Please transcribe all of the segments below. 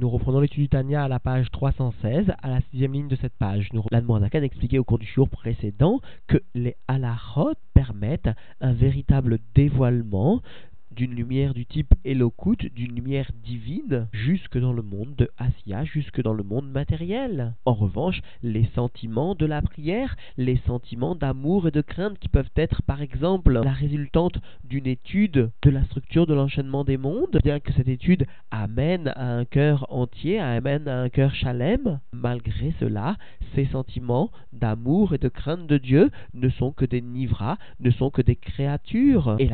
Nous reprenons l'étude du Tania à la page 316, à la sixième ligne de cette page. L'Admorazakan expliqué au cours du jour précédent que les halachot permettent un véritable dévoilement d'une lumière du type Elokut, d'une lumière divine, jusque dans le monde de Asiya, jusque dans le monde matériel. En revanche, les sentiments de la prière, les sentiments d'amour et de crainte qui peuvent être par exemple la résultante d'une étude de la structure de l'enchaînement des mondes, bien que cette étude amène à un cœur entier, amène à un cœur chalem, malgré cela, ces sentiments d'amour et de crainte de Dieu ne sont que des nivras, ne sont que des créatures. Et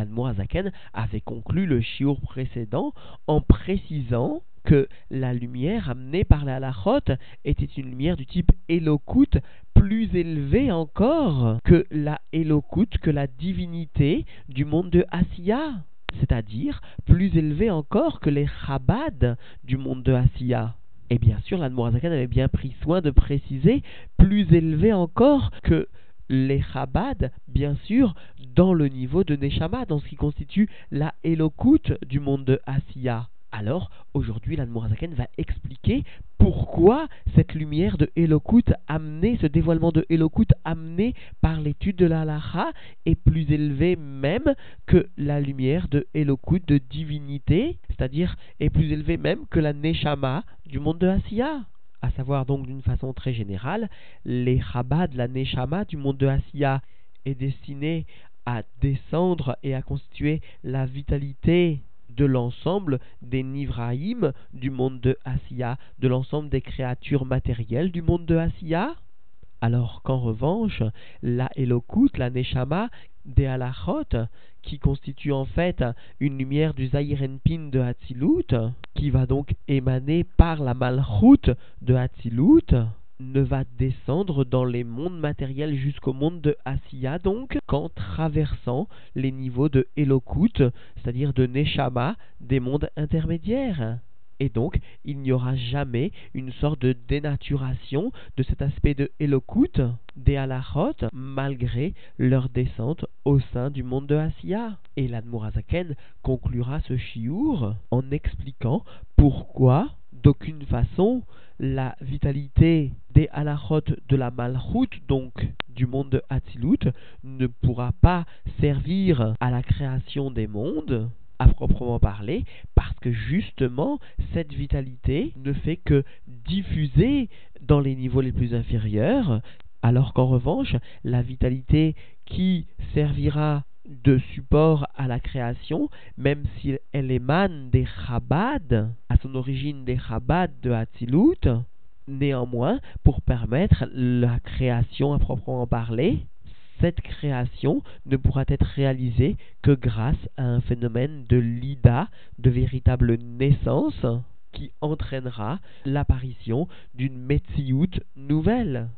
avait conclut le chiour précédent en précisant que la lumière amenée par la halachot était une lumière du type Elokut, plus élevée encore que la Elokut, que la divinité du monde de Asiya, c'est-à-dire plus élevée encore que les Chabad du monde de Asiya. Et bien sûr, l'Admorazakan avait bien pris soin de préciser plus élevé encore que les Chabad, bien sûr, dans le niveau de Neshama, dans ce qui constitue la Elokut du monde de Asiya. Alors, aujourd'hui, l'Admorazaken va expliquer pourquoi cette lumière de Elokut amenée, ce dévoilement de Elokut amené par l'étude de la Halacha est plus élevé même que la lumière de Elokut de divinité, c'est-à-dire est plus élevé même que la Neshama du monde de Asiya à savoir donc d'une façon très générale, les Chabad, la Neshama du monde de Asiya est destiné à descendre et à constituer la vitalité de l'ensemble des Nivraïm du monde de Asiya, de l'ensemble des créatures matérielles du monde de Asiya, alors qu'en revanche, la Elokut, la Neshama des Halachot, qui constitue en fait une lumière du Zahirenpin de Hatzilut, qui va donc émaner par la Malchut de Hatzilut, ne va descendre dans les mondes matériels jusqu'au monde de Asiya, donc qu'en traversant les niveaux de Elokut, c'est-à-dire de Neshama, des mondes intermédiaires. Et donc, il n'y aura jamais une sorte de dénaturation de cet aspect de Elokut des Halachot, malgré leur descente au sein du monde de Asiya. Et l'Admorazaken conclura ce chiour en expliquant pourquoi, d'aucune façon, la vitalité des halachot de la malchut, donc du monde de Hatzilut, ne pourra pas servir à la création des mondes, à proprement parler, parce que justement, cette vitalité ne fait que diffuser dans les niveaux les plus inférieurs, alors qu'en revanche, la vitalité qui servira de support à la création, même si elle émane des Chabad, à son origine des Chabad de Hatzilut, néanmoins, pour permettre la création à proprement parler, cette création ne pourra être réalisée que grâce à un phénomène de lida, de véritable naissance, qui entraînera l'apparition d'une Metsiout nouvelle.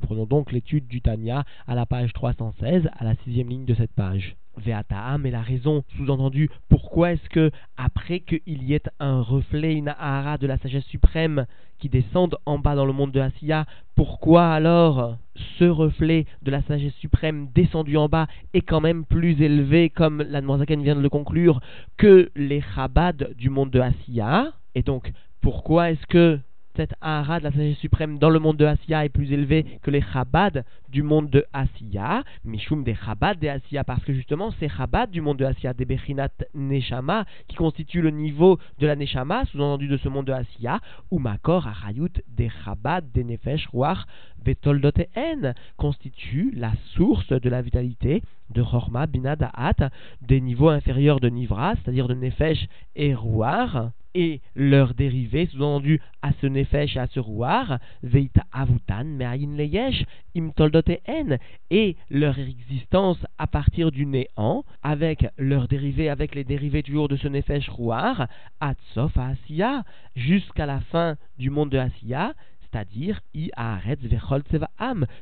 Prenons donc l'étude du Tanya à la page 316, à la sixième ligne de cette page. Ve'ataam est la raison sous-entendue. Pourquoi est-ce que, après qu'il y ait un reflet, une de la sagesse suprême qui descende en bas dans le monde de Asiya, pourquoi alors ce reflet de la sagesse suprême descendu en bas est quand même plus élevé, comme la vient de le conclure, que les Chabad du monde de Asiya? Et donc, pourquoi est-ce que cette Ahara de la sagesse suprême dans le monde de Asiya est plus élevé que les Chabad du monde de Asiya, Mishum des Chabad de Asiya, parce que justement ces Chabad du monde de Asiya, des Bechinat Neshama, qui constituent le niveau de la Neshama, sous-entendu de ce monde de Asiya, ou Makor Arayut des Chabad, des Nefesh, Ruach, En, constituent la source de la vitalité de Chorma, Binadaat, des niveaux inférieurs de Nivra, c'est-à-dire de Nefesh et Ruach, et leurs dérivés, sous-entendu à ce nefesh et à ce rouar, veita avutan me'ayin leyesh im en, et leur existence à partir du néant, avec leurs dérivés, avec les dérivés toujours de ce nefesh rouar, atsof asiya, jusqu'à la fin du monde de Asiya, c'est-à-dire i haaretz vechol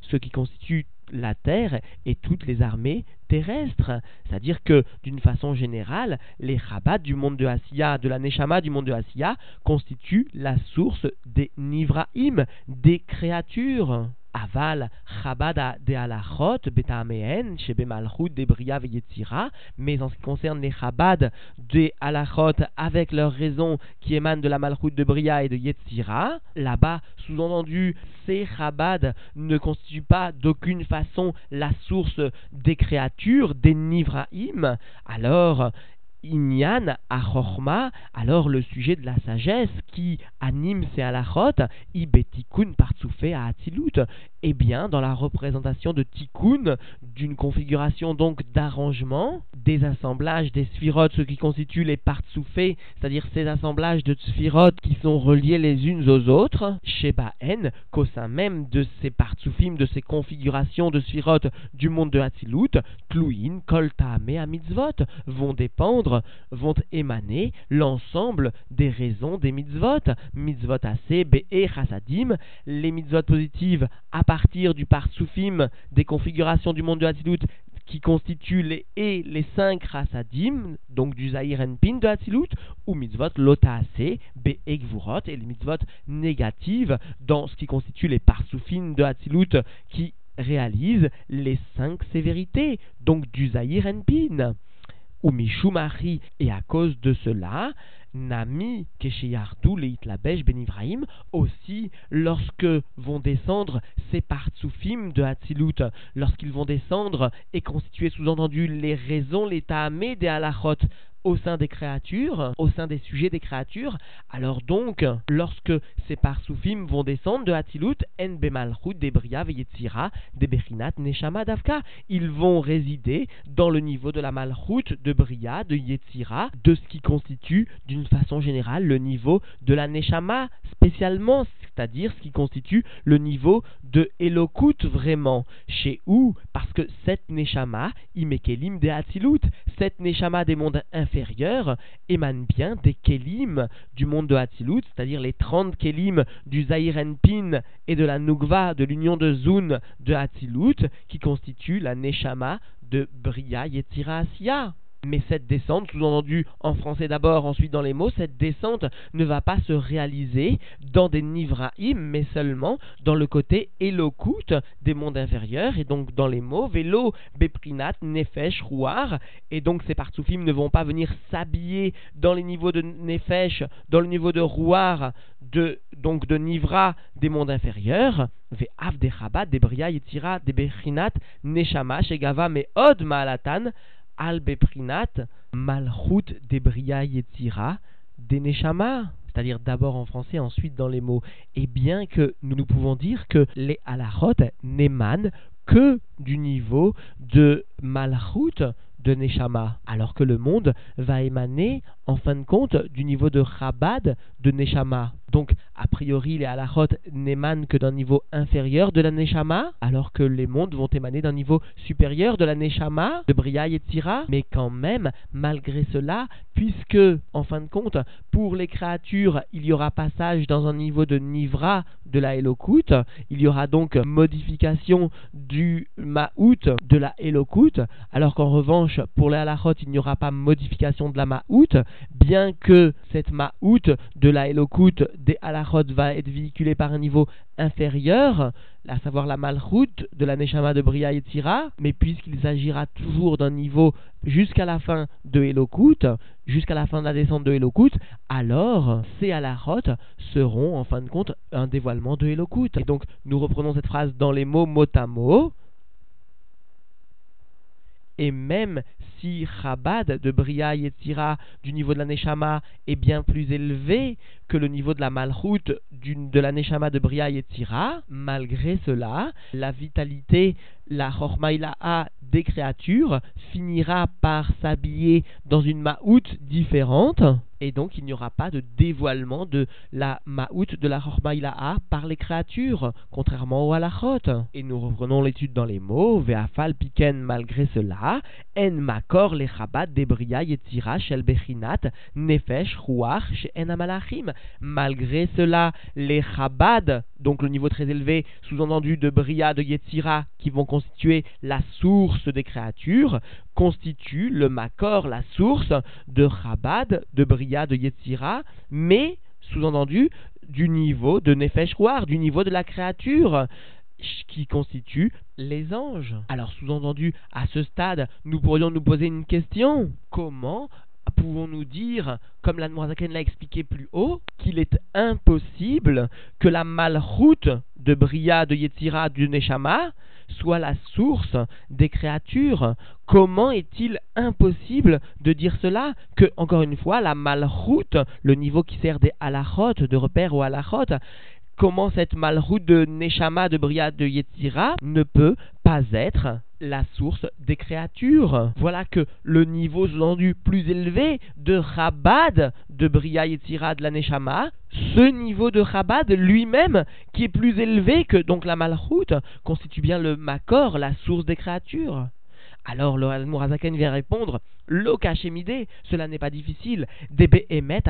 ce qui constitue la terre et toutes les armées terrestres. C'est-à-dire que, d'une façon générale, les Chabad du monde de Asiya, de la Neshama du monde de Asiya, constituent la source des Nivraim, des créatures. Aval Chabad de Alachot Betamehen Shebe Malchut de Bria Yetzira, mais en ce qui concerne les Chabad de Alachot avec leurs raisons qui émanent de la Malchut de Bria et de Yetzira, là-bas, sous-entendu, ces Chabad ne constituent pas d'aucune façon la source des créatures, des Nivraim, alors Inyan Achorma, alors le sujet de la sagesse qui anime ces halachot, Ibetikun Partsoufé à Atilut, eh bien, dans la représentation de Tikkun, d'une configuration donc d'arrangement, des assemblages des sphirotes, ce qui constitue les partsoufés, c'est-à-dire ces assemblages de sphirotes qui sont reliés les unes aux autres, Shebaen, qu'au sein même de ces partsoufim, de ces configurations de sphirotes du monde de Hatzilut, Tluin, Kolta, Mea Mitzvot, vont dépendre, vont émaner l'ensemble des raisons des mitzvot, mitzvot assez, be et les mitzvot positives à partir du partsoufim des configurations du monde de Hatzilut qui constituent les et les cinq rasadim, donc du Zahir Pin de Hatzilut, ou mitzvot lotaase, be et gvurot, et les mitzvot négatives dans ce qui constitue les parsoufim de Hatzilut qui réalisent les cinq sévérités, donc du Zahir Pin. Ou Mishumari, et à cause de cela, Nami Kesheyardu Leitlabesh Ben Ibrahim, aussi lorsque vont descendre ces partsoufim de Hatzilut, lorsqu'ils vont descendre et constituer sous-entendu les raisons, les ta'amé des halachot au sein des créatures, au sein des sujets des créatures, alors donc, lorsque ces parsoufim vont descendre de Hatilut, En Bemalchut, Debria, Veyetzira, Debechinat, Neshama, Davka, ils vont résider dans le niveau de la Malchut, de Bria, de Yetzira, de ce qui constitue d'une façon générale le niveau de la Neshama, spécialement, c'est-à-dire ce qui constitue le niveau de Elokut vraiment. Chez où? Parce que cette Neshama, Imekelim de Hatilut, cette Neshama des mondes inférieurs, émane bien des Kélim du monde de Hatzilut, c'est-à-dire les 30 Kélim du Zahir Pin et de la Nugva, de l'union de Zun de Hatzilut, qui constituent la Neshama de Bria Yetzira Asiya. Mais cette descente, sous-entendu en français d'abord, ensuite dans les mots, cette descente ne va pas se réaliser dans des nivraim, mais seulement dans le côté elokut des mondes inférieurs, et donc dans les mots vélo, beprinat, nefesh, rouar, et donc ces partsoufim ne vont pas venir s'habiller dans les niveaux de nefesh, dans le niveau de rouar, de, donc de nivra des mondes inférieurs, ve'av de chabat, de bria, yetira, de beprinat, neshama, shegava, me od maalatan, al beprinat malchut debria yetzira deneshama c'est-à-dire d'abord en français, ensuite dans les mots. Et bien que nous, nous pouvons dire que les halachot n'émanent que du niveau de malchut de Neshama, alors que le monde va émaner en fin de compte du niveau de Chabad de Neshama. Donc, a priori, les halachot n'émanent que d'un niveau inférieur de la Neshama, alors que les mondes vont émaner d'un niveau supérieur de la Neshama, de Bria et Tzira. Mais quand même, malgré cela, puisque, en fin de compte, pour les créatures, il y aura passage dans un niveau de Nivra de la Elokut, il y aura donc modification du Ma'out de la Elokut, alors qu'en revanche, pour les halachot, il n'y aura pas modification de la Ma'out, bien que cette Ma'out de la Elokut des halachot va être véhiculée par un niveau inférieur, à savoir la malchut de la Neshama de Bria et Tira, mais puisqu'il s'agira toujours d'un niveau jusqu'à la fin de Elokut, jusqu'à la fin de la descente de Elokut, alors ces halachot seront en fin de compte un dévoilement de Elokut. Et donc nous reprenons cette phrase dans les mots mot à mot. Et même si Chabad de Bria Yetzira du niveau de la Neshama est bien plus élevé que le niveau de la Malchut de la Neshama de Bria Yetzira, malgré cela, la vitalité, la Chormaïla'a des créatures finira par s'habiller dans une Ma'out différente et donc il n'y aura pas de dévoilement de la Ma'out de la Chormaïla'a par les créatures, contrairement au Halachot. Et nous reprenons l'étude dans les mots, Ve'afal piken malgré cela, En makor le Chabad debria yetzira shel bechinat nefesh ruach she'en amalachim. Malgré cela, les Chabad, donc le niveau très élevé, sous-entendu de Bria, de Yetzira, qui vont constituer la source des créatures, constituent le Makor, la source de Chabad, de Bria, de Yetzira, mais, sous-entendu, du niveau de Nefesh du niveau de la créature qui constituent les anges. Alors sous-entendu, à ce stade, nous pourrions nous poser une question. Comment pouvons-nous dire, comme la Zaken l'a expliqué plus haut, qu'il est impossible que la malroute de Bria, de Yetzira, du Neshama soit la source des créatures. Comment est-il impossible de dire cela Que, encore une fois, la malroute, le niveau qui sert des halachot, de repère aux halachot, comment cette malroute de Neshama, de Bria, de Yetzira ne peut pas être la source des créatures. Voilà que le niveau sous plus élevé de Chabad, de Bria Yetzira, de la ce niveau de Chabad lui-même, qui est plus élevé que donc la malroute, constitue bien le Makor, la source des créatures. Alors le Mourazaken vient répondre Lokashemide, cela n'est pas difficile. Debe emet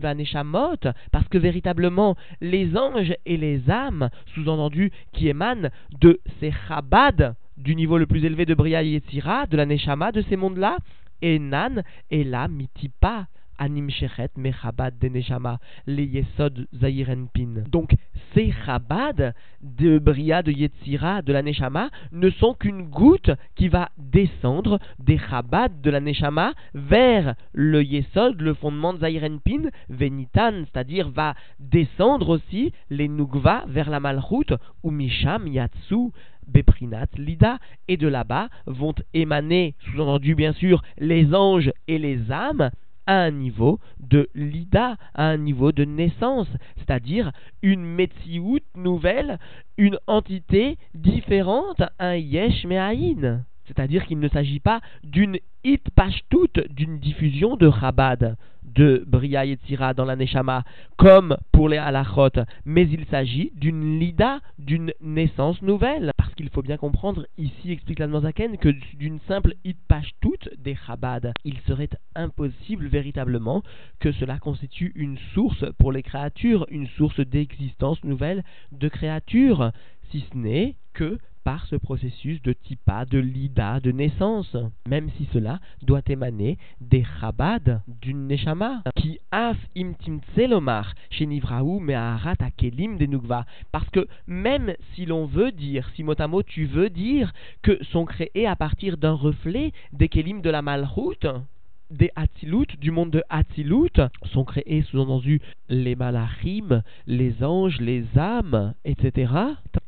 vaneshamot, parce que véritablement les anges et les âmes, sous-entendu qui émanent de ces chabad, du niveau le plus élevé de Bria Yetzira, de la Neshama, de ces mondes-là, et Nan et la mitipa, Anim Shechet Mechabad de Neshama, les Yesod Zayirenpin. Donc, ces Chabad de Bria, de Yetzira, de la Neshama, ne sont qu'une goutte qui va descendre des Chabad de la Neshama vers le Yesod, le fondement de Zayirenpin, Venitan, c'est-à-dire va descendre aussi les Nugva vers la Malchut, ou Misham Yatsu, Beprinat, Lida, et de là-bas vont émaner, sous-entendu bien sûr, les anges et les âmes, à un niveau de lida, à un niveau de naissance, c'est-à-dire une Metsiout nouvelle, une entité différente, un Yesh. C'est-à-dire qu'il ne s'agit pas d'une hit toute d'une diffusion de Chabad, de Bria Yetzira dans la Neshama, comme pour les halachot, mais il s'agit d'une lida, d'une naissance nouvelle. Parce qu'il faut bien comprendre, ici explique la Zaken, que d'une simple hit toute des Chabad, il serait impossible véritablement que cela constitue une source pour les créatures, une source d'existence nouvelle de créatures, si ce n'est que par ce processus de tipa, de lida, de naissance, même si cela doit émaner des chabad, d'une neshama, qui af imtim tselomar, chez Nivraou me'aharat akelim des nukva, parce que même si l'on veut dire, si motamo tu veux dire que sont créés à partir d'un reflet des kelim de la malroute, des Hatzilut, du monde de Hatzilut, sont créés sous-entendu les malachim, les anges, les âmes, etc.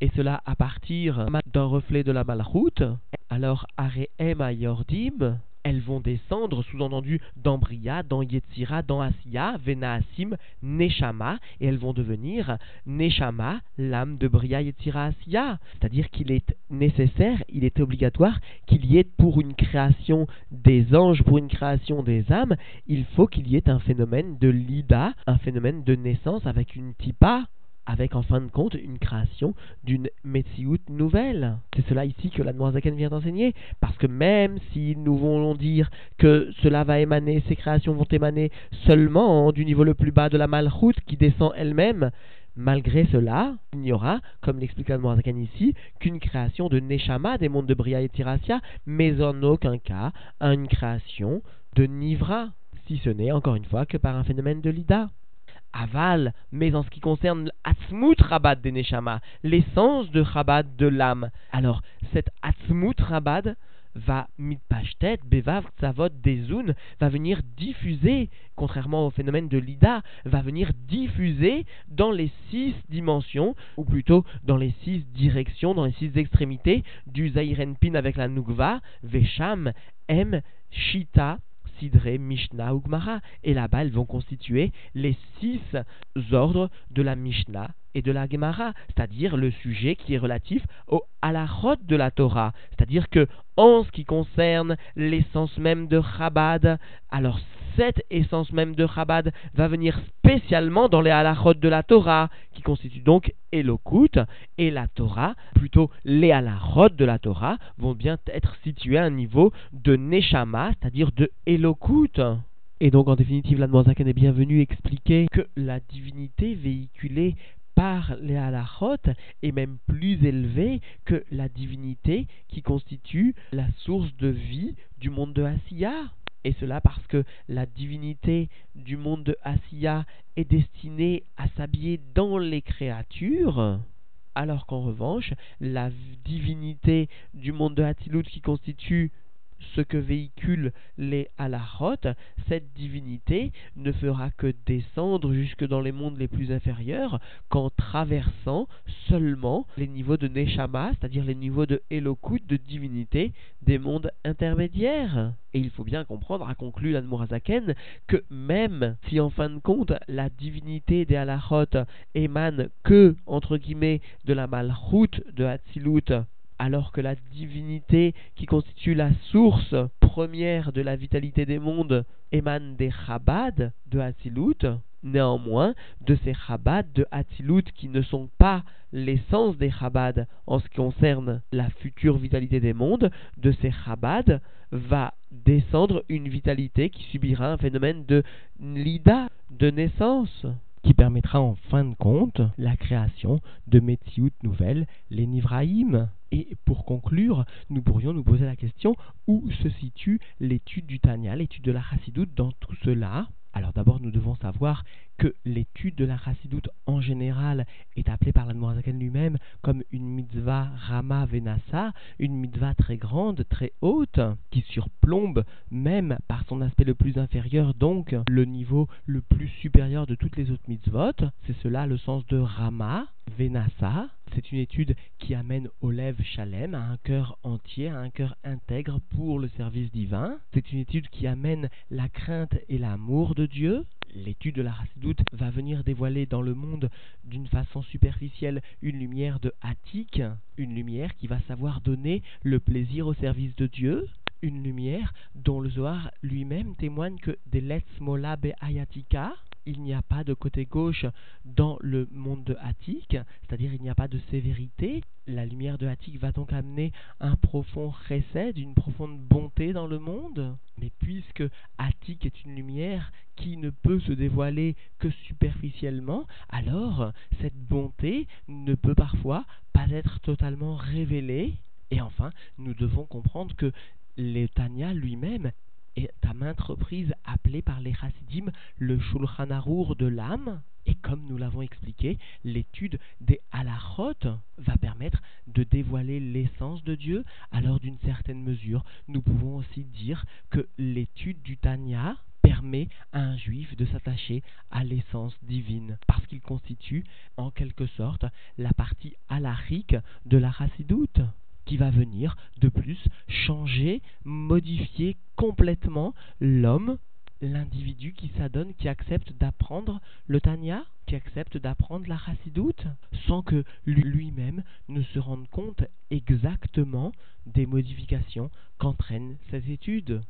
Et cela à partir d'un reflet de la malachut. Alors, Areem Ayordim, elles vont descendre, sous-entendu, dans Bria, dans Yetzira, dans Asiya, Venaasim, Neshama, et elles vont devenir Neshama, l'âme de Bria, Yetzira, Asiya. C'est-à-dire qu'il est nécessaire, il est obligatoire qu'il y ait pour une création des anges, pour une création des âmes, il faut qu'il y ait un phénomène de lida, un phénomène de naissance avec une tipa avec en fin de compte une création d'une Metsiout nouvelle. C'est cela ici que la Noirzaken vient d'enseigner, parce que même si nous voulons dire que cela va émaner, ces créations vont émaner seulement du niveau le plus bas de la Malchut qui descend elle-même, Malgré cela, il n'y aura, comme l'explique la Noirzakan ici, qu'une création de Neshama des mondes de Bria et Tirasia, mais en aucun cas une création de Nivra, si ce n'est encore une fois que par un phénomène de Lida aval, mais en ce qui concerne l'Atzmut Rabad des Neshama, l'essence de Rabad de l'âme. Alors, cette Atzmut Rabad va mitpashtet, bevav, tzavot, va venir diffuser, contrairement au phénomène de l'ida, va venir diffuser dans les six dimensions, ou plutôt dans les six directions, dans les six extrémités du Zairenpin avec la Nugva, Vesham, M, Shita, Mishnah ou Gmara. Et là-bas, elles vont constituer les six ordres de la Mishnah et de la Gemara, c'est-à-dire le sujet qui est relatif au halachot de la Torah. C'est-à-dire que, en ce qui concerne l'essence même de Chabad, alors cette essence même de Chabad va venir spécialement dans les halachot de la Torah, qui constituent donc Elokut, et la Torah, plutôt les halachot de la Torah, vont bien être situés à un niveau de Neshama, c'est-à-dire de Elokut. Et donc, en définitive, la est bienvenue expliquer que la divinité véhiculée par les halachot est même plus élevée que la divinité qui constitue la source de vie du monde de Asiya. Et cela parce que la divinité du monde de Asiya est destinée à s'habiller dans les créatures alors qu'en revanche, la divinité du monde de Hatzilut qui constitue ce que véhiculent les halachot, cette divinité ne fera que descendre jusque dans les mondes les plus inférieurs qu'en traversant seulement les niveaux de Neshama, c'est-à-dire les niveaux de Elokut, de divinité des mondes intermédiaires. Et il faut bien comprendre, a conclu l'Anmorazaken, que même si en fin de compte la divinité des halachot émane que, entre guillemets, de la malchut de Hatzilut, alors que la divinité qui constitue la source première de la vitalité des mondes émane des Chabad de Hatzilut, néanmoins, de ces Chabad de Hatzilut qui ne sont pas l'essence des Chabad en ce qui concerne la future vitalité des mondes, de ces Chabad va descendre une vitalité qui subira un phénomène de lida, de naissance qui permettra en fin de compte la création de Metsiout nouvelles, les Nivraïm. Et pour conclure, nous pourrions nous poser la question où se situe l'étude du Tanya, l'étude de la Chassidoute dans tout cela? Alors d'abord, nous devons savoir que l'étude de la chassidoute en général est appelée par l'Admorazaken lui-même comme une mitzvah Rama Venasa, une mitzvah très grande, très haute, qui surplombe même par son aspect le plus inférieur, donc le niveau le plus supérieur de toutes les autres mitzvot. C'est cela le sens de Rama Venasa. C'est une étude qui amène au lève Shalem, à un cœur entier, à un cœur intègre pour le service divin. C'est une étude qui amène la crainte et l'amour de Dieu. L'étude de la Chassidoute va venir dévoiler dans le monde d'une façon superficielle une lumière de Attic, une lumière qui va savoir donner le plaisir au service de Dieu, une lumière dont le Zohar lui-même témoigne que des Mola Ayatika, il n'y a pas de côté gauche dans le monde de Attic, c'est-à-dire il n'y a pas de sévérité. La lumière de Attic va donc amener un profond recède, une profonde bonté dans le monde. Mais puisque Attic est une lumière qui ne peut se dévoiler que superficiellement, alors cette bonté ne peut parfois pas être totalement révélée. Et enfin, nous devons comprendre que l'Etania lui-même est à maintes reprises appelé par les Hasidim le Shulchan Arour de l'âme. Et comme nous l'avons expliqué, l'étude des halachot va permettre de dévoiler l'essence de Dieu. Alors d'une certaine mesure, nous pouvons aussi dire que l'étude du Tanya permet à un juif de s'attacher à l'essence divine, parce qu'il constitue en quelque sorte la partie halachique de la chassidoute qui va venir de plus changer, modifier complètement l'homme, l'individu qui s'adonne, qui accepte d'apprendre le Tanya, qui accepte d'apprendre la Chassidoute, sans que lui-même ne se rende compte exactement des modifications qu'entraînent ces études.